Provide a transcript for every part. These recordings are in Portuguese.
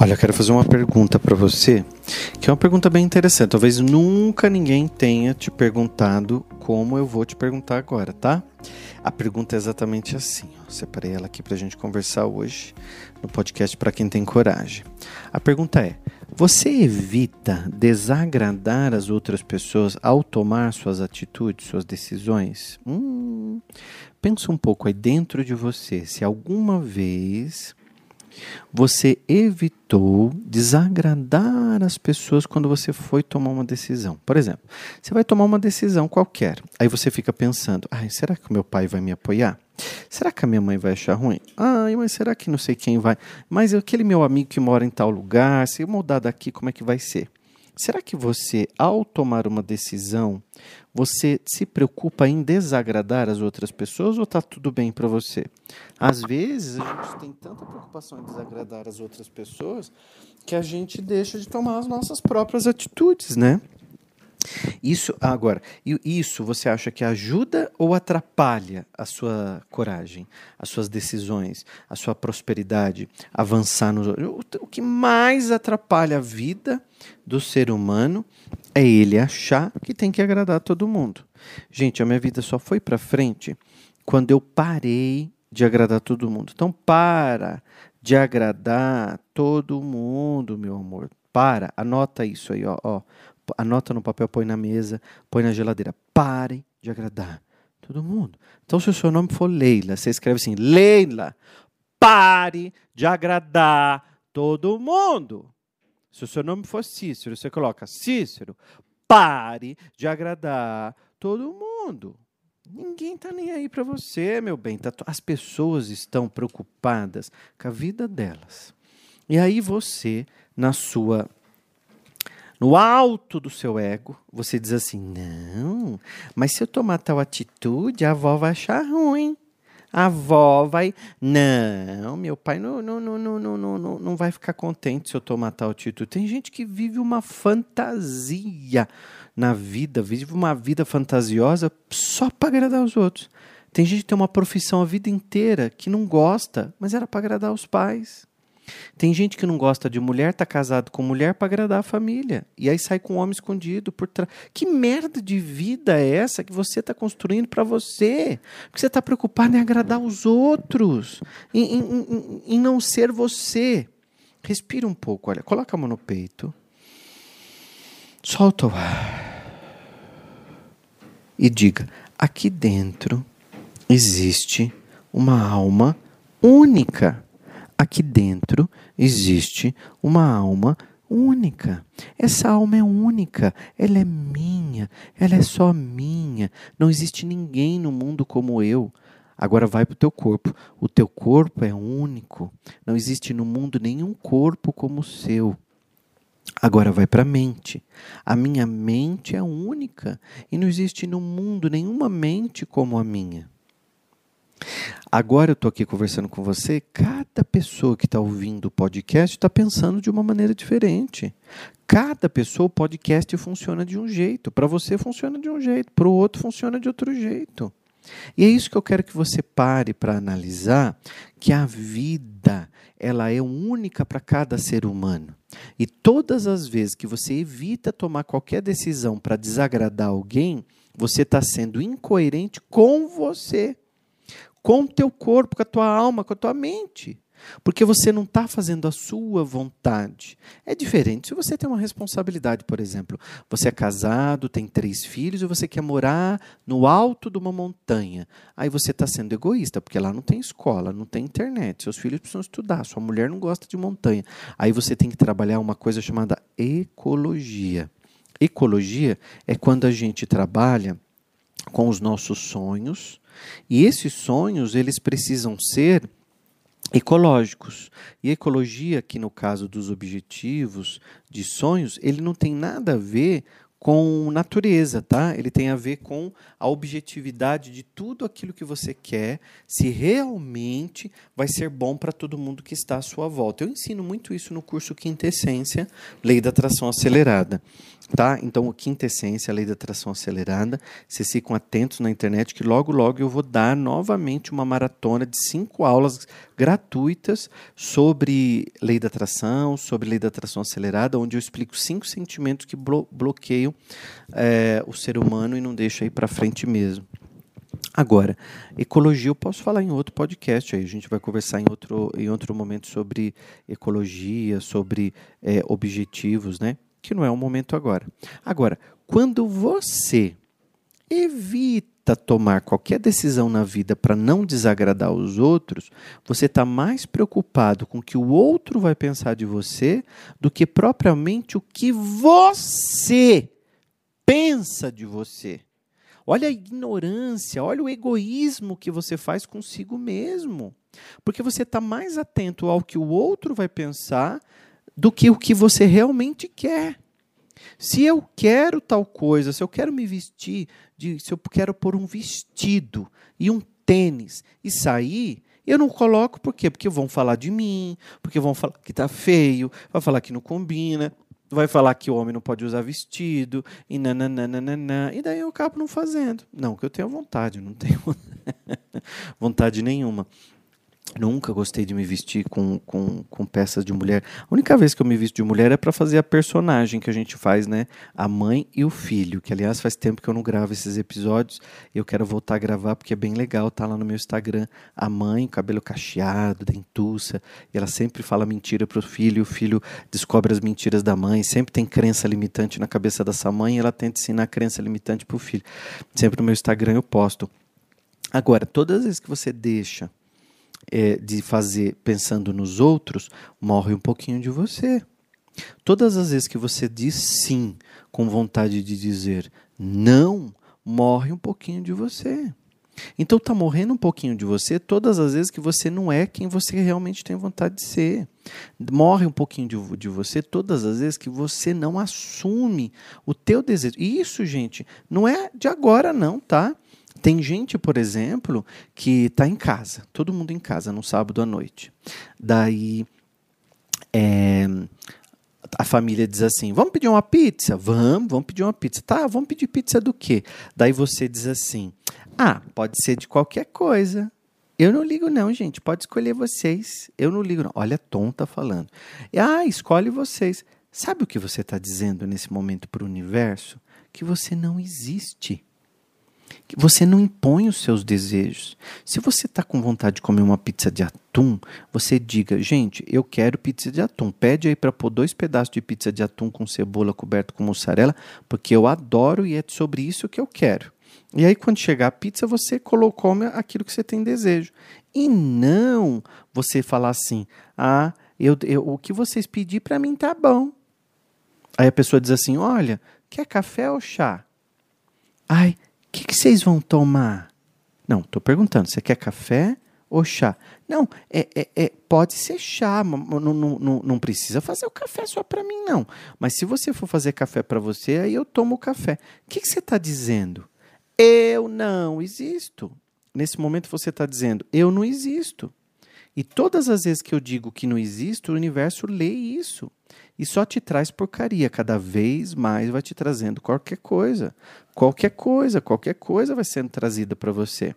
Olha, eu quero fazer uma pergunta para você, que é uma pergunta bem interessante. Talvez nunca ninguém tenha te perguntado como eu vou te perguntar agora, tá? A pergunta é exatamente assim. Ó. Separei ela aqui para a gente conversar hoje no podcast para quem tem coragem. A pergunta é: você evita desagradar as outras pessoas ao tomar suas atitudes, suas decisões? Hum, pensa um pouco aí dentro de você, se alguma vez você evitou desagradar as pessoas quando você foi tomar uma decisão. Por exemplo, você vai tomar uma decisão qualquer, aí você fica pensando: ai, será que o meu pai vai me apoiar? Será que a minha mãe vai achar ruim? Ai, mas será que não sei quem vai? Mas aquele meu amigo que mora em tal lugar, se eu mudar daqui, como é que vai ser? Será que você, ao tomar uma decisão, você se preocupa em desagradar as outras pessoas ou está tudo bem para você? Às vezes a gente tem tanta preocupação em desagradar as outras pessoas que a gente deixa de tomar as nossas próprias atitudes, né? Isso agora, isso você acha que ajuda ou atrapalha a sua coragem, as suas decisões, a sua prosperidade, avançar no o que mais atrapalha a vida do ser humano é ele achar que tem que agradar todo mundo. Gente, a minha vida só foi para frente quando eu parei de agradar todo mundo. Então para de agradar todo mundo, meu amor. Para, anota isso aí, ó, ó anota no papel, põe na mesa, põe na geladeira. Pare de agradar todo mundo. Então, se o seu nome for Leila, você escreve assim: Leila, pare de agradar todo mundo. Se o seu nome for Cícero, você coloca Cícero, pare de agradar todo mundo. Ninguém está nem aí para você, meu bem. Tá as pessoas estão preocupadas com a vida delas. E aí você, na sua no alto do seu ego, você diz assim: não, mas se eu tomar tal atitude, a avó vai achar ruim. A avó vai. Não, meu pai não, não, não, não, não, não, não vai ficar contente se eu tomar tal atitude. Tem gente que vive uma fantasia na vida, vive uma vida fantasiosa só para agradar os outros. Tem gente que tem uma profissão a vida inteira que não gosta, mas era para agradar os pais. Tem gente que não gosta de mulher, tá casado com mulher para agradar a família. E aí sai com um homem escondido por trás. Que merda de vida é essa que você está construindo para você? Porque você está preocupado em agradar os outros, em, em, em, em não ser você. Respira um pouco, olha, coloca a mão no peito. Solta o ar. E diga: aqui dentro existe uma alma única aqui dentro existe uma alma única. Essa alma é única, ela é minha, ela é só minha. Não existe ninguém no mundo como eu. Agora vai para o teu corpo. O teu corpo é único. Não existe no mundo nenhum corpo como o seu. Agora vai para a mente. A minha mente é única e não existe no mundo nenhuma mente como a minha. Agora eu estou aqui conversando com você, cada pessoa que está ouvindo o podcast está pensando de uma maneira diferente. Cada pessoa, o podcast funciona de um jeito. Para você funciona de um jeito, para o outro funciona de outro jeito. E é isso que eu quero que você pare para analisar, que a vida ela é única para cada ser humano. E todas as vezes que você evita tomar qualquer decisão para desagradar alguém, você está sendo incoerente com você com o teu corpo, com a tua alma, com a tua mente. Porque você não está fazendo a sua vontade. É diferente se você tem uma responsabilidade, por exemplo. Você é casado, tem três filhos e você quer morar no alto de uma montanha. Aí você está sendo egoísta, porque lá não tem escola, não tem internet. Seus filhos precisam estudar, sua mulher não gosta de montanha. Aí você tem que trabalhar uma coisa chamada ecologia. Ecologia é quando a gente trabalha com os nossos sonhos, e esses sonhos, eles precisam ser ecológicos. E ecologia, que no caso dos objetivos de sonhos, ele não tem nada a ver com natureza, tá? Ele tem a ver com a objetividade de tudo aquilo que você quer, se realmente vai ser bom para todo mundo que está à sua volta. Eu ensino muito isso no curso Quintessência, Lei da Atração Acelerada. Tá? Então, quinta essência, a lei da atração acelerada. Vocês ficam atentos na internet que logo, logo eu vou dar novamente uma maratona de cinco aulas gratuitas sobre lei da atração, sobre lei da atração acelerada, onde eu explico cinco sentimentos que blo bloqueiam é, o ser humano e não deixam ir para frente mesmo. Agora, ecologia eu posso falar em outro podcast aí. A gente vai conversar em outro, em outro momento sobre ecologia, sobre é, objetivos, né? Que não é o momento agora. Agora, quando você evita tomar qualquer decisão na vida para não desagradar os outros, você está mais preocupado com o que o outro vai pensar de você do que propriamente o que você pensa de você. Olha a ignorância, olha o egoísmo que você faz consigo mesmo. Porque você está mais atento ao que o outro vai pensar do que o que você realmente quer. Se eu quero tal coisa, se eu quero me vestir, de, se eu quero pôr um vestido e um tênis e sair, eu não coloco por quê? Porque vão falar de mim, porque vão falar que está feio, vai falar que não combina, vai falar que o homem não pode usar vestido, e nananana, e daí eu acabo não fazendo. Não, que eu tenho vontade, não tenho vontade nenhuma. Nunca gostei de me vestir com, com, com peças de mulher. A única vez que eu me visto de mulher é para fazer a personagem que a gente faz, né? A mãe e o filho. Que, aliás, faz tempo que eu não gravo esses episódios. Eu quero voltar a gravar porque é bem legal. Tá lá no meu Instagram. A mãe, cabelo cacheado, dentuça. E ela sempre fala mentira pro filho. O filho descobre as mentiras da mãe. Sempre tem crença limitante na cabeça dessa mãe. E ela tenta ensinar a crença limitante pro filho. Sempre no meu Instagram eu posto. Agora, todas as vezes que você deixa é, de fazer pensando nos outros, morre um pouquinho de você. Todas as vezes que você diz sim com vontade de dizer não, morre um pouquinho de você. Então está morrendo um pouquinho de você todas as vezes que você não é quem você realmente tem vontade de ser. Morre um pouquinho de, de você todas as vezes que você não assume o teu desejo. E isso, gente, não é de agora não, tá? Tem gente, por exemplo, que está em casa, todo mundo em casa, no sábado à noite. Daí é, a família diz assim: vamos pedir uma pizza? Vamos, vamos pedir uma pizza. Tá, vamos pedir pizza do quê? Daí você diz assim: ah, pode ser de qualquer coisa. Eu não ligo, não, gente. Pode escolher vocês. Eu não ligo, não. Olha, Tom tá falando. Ah, escolhe vocês. Sabe o que você está dizendo nesse momento para o universo? Que você não existe. Você não impõe os seus desejos. Se você está com vontade de comer uma pizza de atum, você diga, gente, eu quero pizza de atum. Pede aí para pôr dois pedaços de pizza de atum com cebola coberto com mussarela, porque eu adoro e é sobre isso que eu quero. E aí, quando chegar a pizza, você colocou aquilo que você tem desejo. E não você falar assim, ah, eu, eu o que vocês pedir para mim tá bom. Aí a pessoa diz assim, olha, quer café ou chá? Ai, que, que vocês vão tomar? Não, estou perguntando, você quer café ou chá? Não, é, é, é pode ser chá, não, não, não, não precisa fazer o café só para mim, não. Mas se você for fazer café para você, aí eu tomo o café. O que, que você está dizendo? Eu não existo. Nesse momento você está dizendo, eu não existo. E todas as vezes que eu digo que não existo, o universo lê isso e só te traz porcaria. Cada vez mais vai te trazendo qualquer coisa. Qualquer coisa, qualquer coisa vai sendo trazida para você.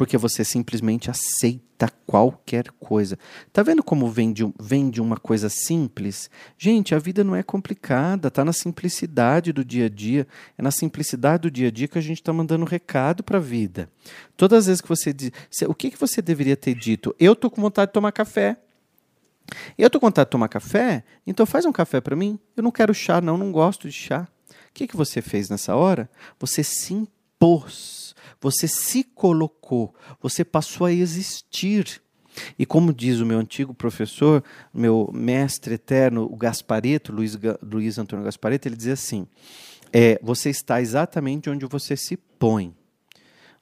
Porque você simplesmente aceita qualquer coisa. Tá vendo como vem de, vem de uma coisa simples? Gente, a vida não é complicada, tá na simplicidade do dia a dia. É na simplicidade do dia a dia que a gente está mandando recado para a vida. Todas as vezes que você diz. O que, que você deveria ter dito? Eu tô com vontade de tomar café. Eu estou com vontade de tomar café, então faz um café para mim. Eu não quero chá, não, não gosto de chá. O que, que você fez nessa hora? Você se impôs, você se colocou, você passou a existir. E como diz o meu antigo professor, meu mestre eterno, o Gaspareto, Luiz, Luiz Antônio Gaspareto, ele dizia assim: é, você está exatamente onde você se põe.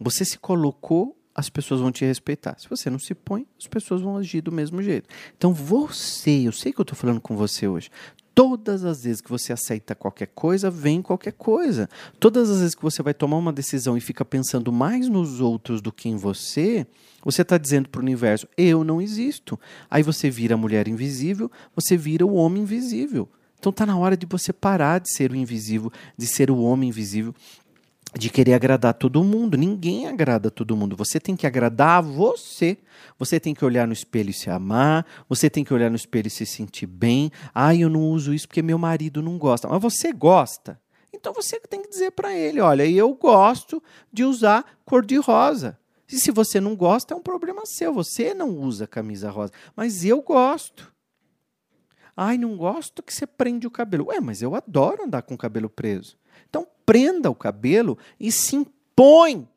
Você se colocou as pessoas vão te respeitar. Se você não se põe, as pessoas vão agir do mesmo jeito. Então você, eu sei que eu estou falando com você hoje. Todas as vezes que você aceita qualquer coisa, vem qualquer coisa. Todas as vezes que você vai tomar uma decisão e fica pensando mais nos outros do que em você, você está dizendo para o universo: eu não existo. Aí você vira a mulher invisível, você vira o homem invisível. Então tá na hora de você parar de ser o invisível, de ser o homem invisível, de querer agradar todo mundo. Ninguém agrada todo mundo. Você tem que agradar a você. Você tem que olhar no espelho e se amar. Você tem que olhar no espelho e se sentir bem. Ah, eu não uso isso porque meu marido não gosta. Mas você gosta. Então você tem que dizer para ele: olha, eu gosto de usar cor de rosa. E se você não gosta, é um problema seu. Você não usa camisa rosa. Mas eu gosto. Ai, não gosto que você prende o cabelo. Ué, mas eu adoro andar com o cabelo preso. Prenda o cabelo e se impõe.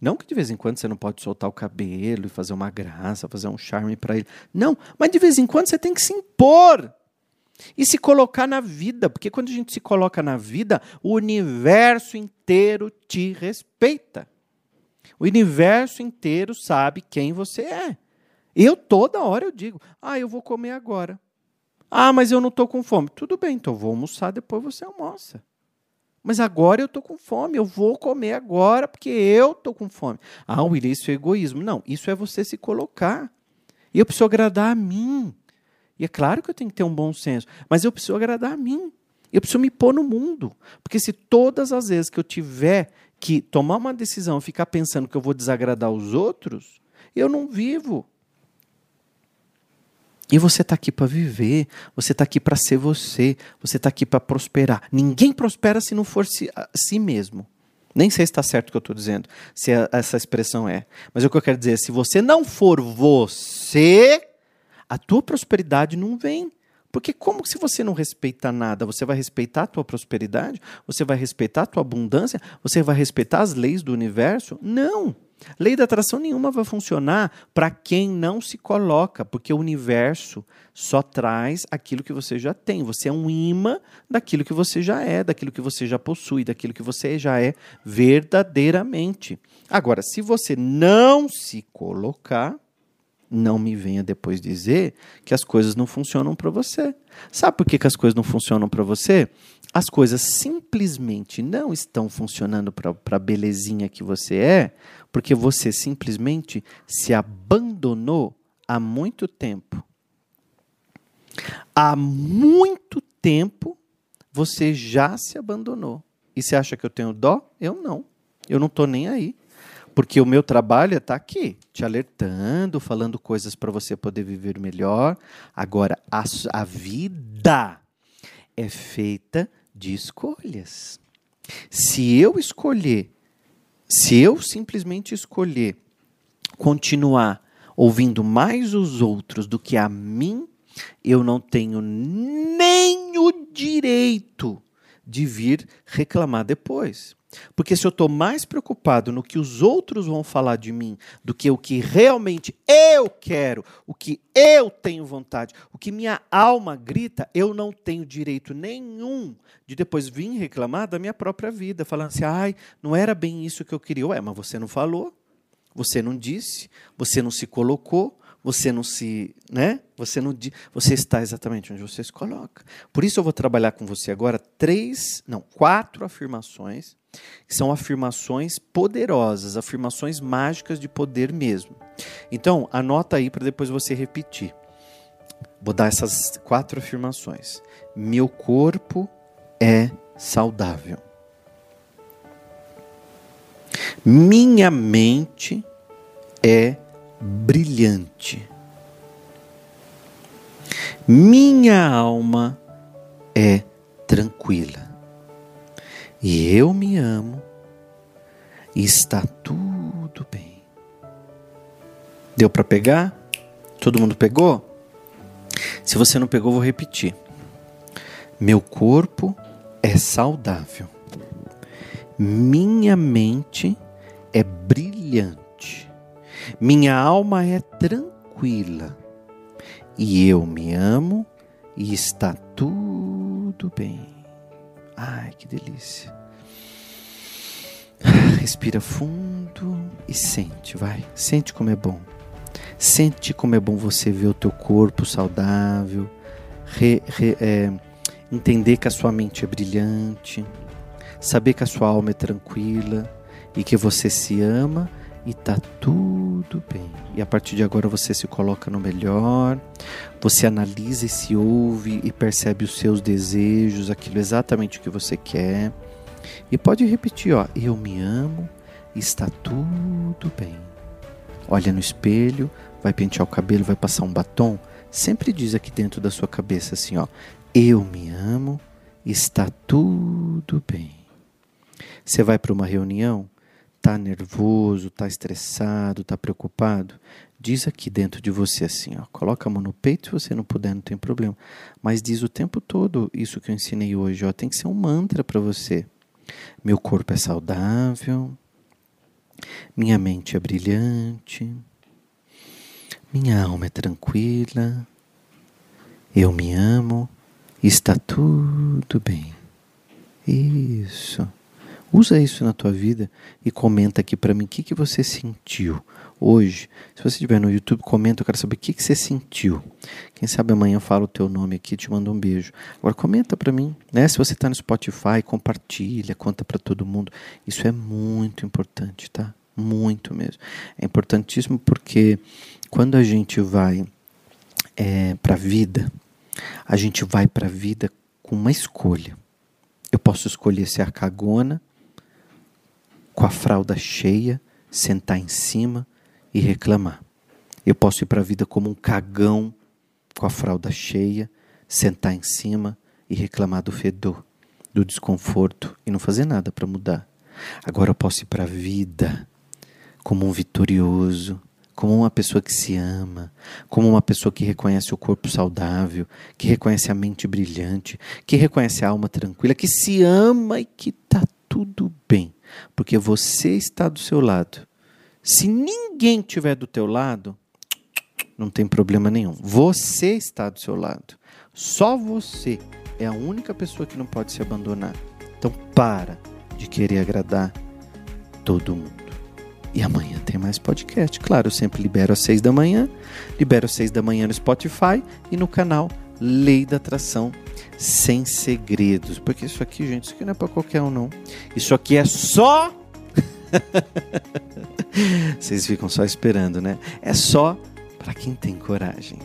Não que de vez em quando você não pode soltar o cabelo e fazer uma graça, fazer um charme para ele. Não, mas de vez em quando você tem que se impor e se colocar na vida, porque quando a gente se coloca na vida, o universo inteiro te respeita. O universo inteiro sabe quem você é. Eu toda hora eu digo: "Ah, eu vou comer agora". Ah, mas eu não estou com fome. Tudo bem, então vou almoçar, depois você almoça. Mas agora eu estou com fome, eu vou comer agora porque eu estou com fome. Ah, William, isso é egoísmo. Não, isso é você se colocar. E eu preciso agradar a mim. E é claro que eu tenho que ter um bom senso, mas eu preciso agradar a mim. Eu preciso me pôr no mundo. Porque se todas as vezes que eu tiver que tomar uma decisão ficar pensando que eu vou desagradar os outros, eu não vivo. E você está aqui para viver, você está aqui para ser você, você está aqui para prosperar. Ninguém prospera se não for si, si mesmo. Nem sei se está certo o que eu estou dizendo, se a, essa expressão é. Mas o que eu quero dizer é: se você não for você, a tua prosperidade não vem. Porque como se você não respeita nada, você vai respeitar a tua prosperidade? Você vai respeitar a tua abundância? Você vai respeitar as leis do universo? Não. Lei da atração nenhuma vai funcionar para quem não se coloca, porque o universo só traz aquilo que você já tem. Você é um imã daquilo que você já é, daquilo que você já possui, daquilo que você já é verdadeiramente. Agora, se você não se colocar, não me venha depois dizer que as coisas não funcionam para você. Sabe por que, que as coisas não funcionam para você? As coisas simplesmente não estão funcionando para a belezinha que você é, porque você simplesmente se abandonou há muito tempo. Há muito tempo você já se abandonou. E você acha que eu tenho dó? Eu não. Eu não estou nem aí. Porque o meu trabalho é estar tá aqui, te alertando, falando coisas para você poder viver melhor. Agora, a, a vida é feita de escolhas. Se eu escolher se eu simplesmente escolher continuar ouvindo mais os outros do que a mim, eu não tenho nem o direito de vir reclamar depois. Porque se eu estou mais preocupado no que os outros vão falar de mim do que o que realmente eu quero, o que eu tenho vontade, o que minha alma grita, eu não tenho direito nenhum de depois vir reclamar da minha própria vida, falando assim: ai, não era bem isso que eu queria. Ué, mas você não falou, você não disse, você não se colocou, você não se, né? Você não você está exatamente onde você se coloca. Por isso eu vou trabalhar com você agora três, não, quatro afirmações são afirmações poderosas, afirmações mágicas de poder mesmo. Então, anota aí para depois você repetir. Vou dar essas quatro afirmações. Meu corpo é saudável. Minha mente é brilhante. Minha alma é tranquila. E eu me amo e está tudo bem. Deu para pegar? Todo mundo pegou? Se você não pegou, vou repetir. Meu corpo é saudável. Minha mente é brilhante. Minha alma é tranquila. E eu me amo e está tudo bem. Ai, que delícia. Respira fundo e sente, vai. Sente como é bom. Sente como é bom você ver o teu corpo saudável, re, re, é, entender que a sua mente é brilhante, saber que a sua alma é tranquila e que você se ama e tá tudo tudo bem. E a partir de agora você se coloca no melhor, você analisa e se ouve e percebe os seus desejos, aquilo exatamente que você quer. E pode repetir, ó, eu me amo, está tudo bem. Olha no espelho, vai pentear o cabelo, vai passar um batom, sempre diz aqui dentro da sua cabeça assim, ó, eu me amo, está tudo bem. Você vai para uma reunião, tá nervoso, tá estressado, tá preocupado, diz aqui dentro de você assim, ó, coloca a mão no peito, se você não puder, não tem problema, mas diz o tempo todo isso que eu ensinei hoje, ó, tem que ser um mantra para você. Meu corpo é saudável, minha mente é brilhante, minha alma é tranquila, eu me amo, está tudo bem. Isso. Usa isso na tua vida e comenta aqui para mim o que, que você sentiu hoje. Se você estiver no YouTube, comenta, eu quero saber o que, que você sentiu. Quem sabe amanhã eu falo o teu nome aqui te mando um beijo. Agora comenta para mim, né? Se você está no Spotify, compartilha, conta para todo mundo. Isso é muito importante, tá? Muito mesmo. É importantíssimo porque quando a gente vai é, para a vida, a gente vai para a vida com uma escolha. Eu posso escolher ser a cagona com a fralda cheia, sentar em cima e reclamar. Eu posso ir para a vida como um cagão com a fralda cheia, sentar em cima e reclamar do fedor, do desconforto e não fazer nada para mudar. Agora eu posso ir para a vida como um vitorioso, como uma pessoa que se ama, como uma pessoa que reconhece o corpo saudável, que reconhece a mente brilhante, que reconhece a alma tranquila, que se ama e que está tudo bem porque você está do seu lado. Se ninguém tiver do teu lado, não tem problema nenhum. Você está do seu lado. Só você é a única pessoa que não pode se abandonar. Então para de querer agradar todo mundo. E amanhã tem mais podcast. Claro, eu sempre libero às seis da manhã, libero às seis da manhã no Spotify e no canal Lei da Atração sem segredos. Porque isso aqui, gente, isso aqui não é para qualquer um, não. Isso aqui é só. Vocês ficam só esperando, né? É só para quem tem coragem.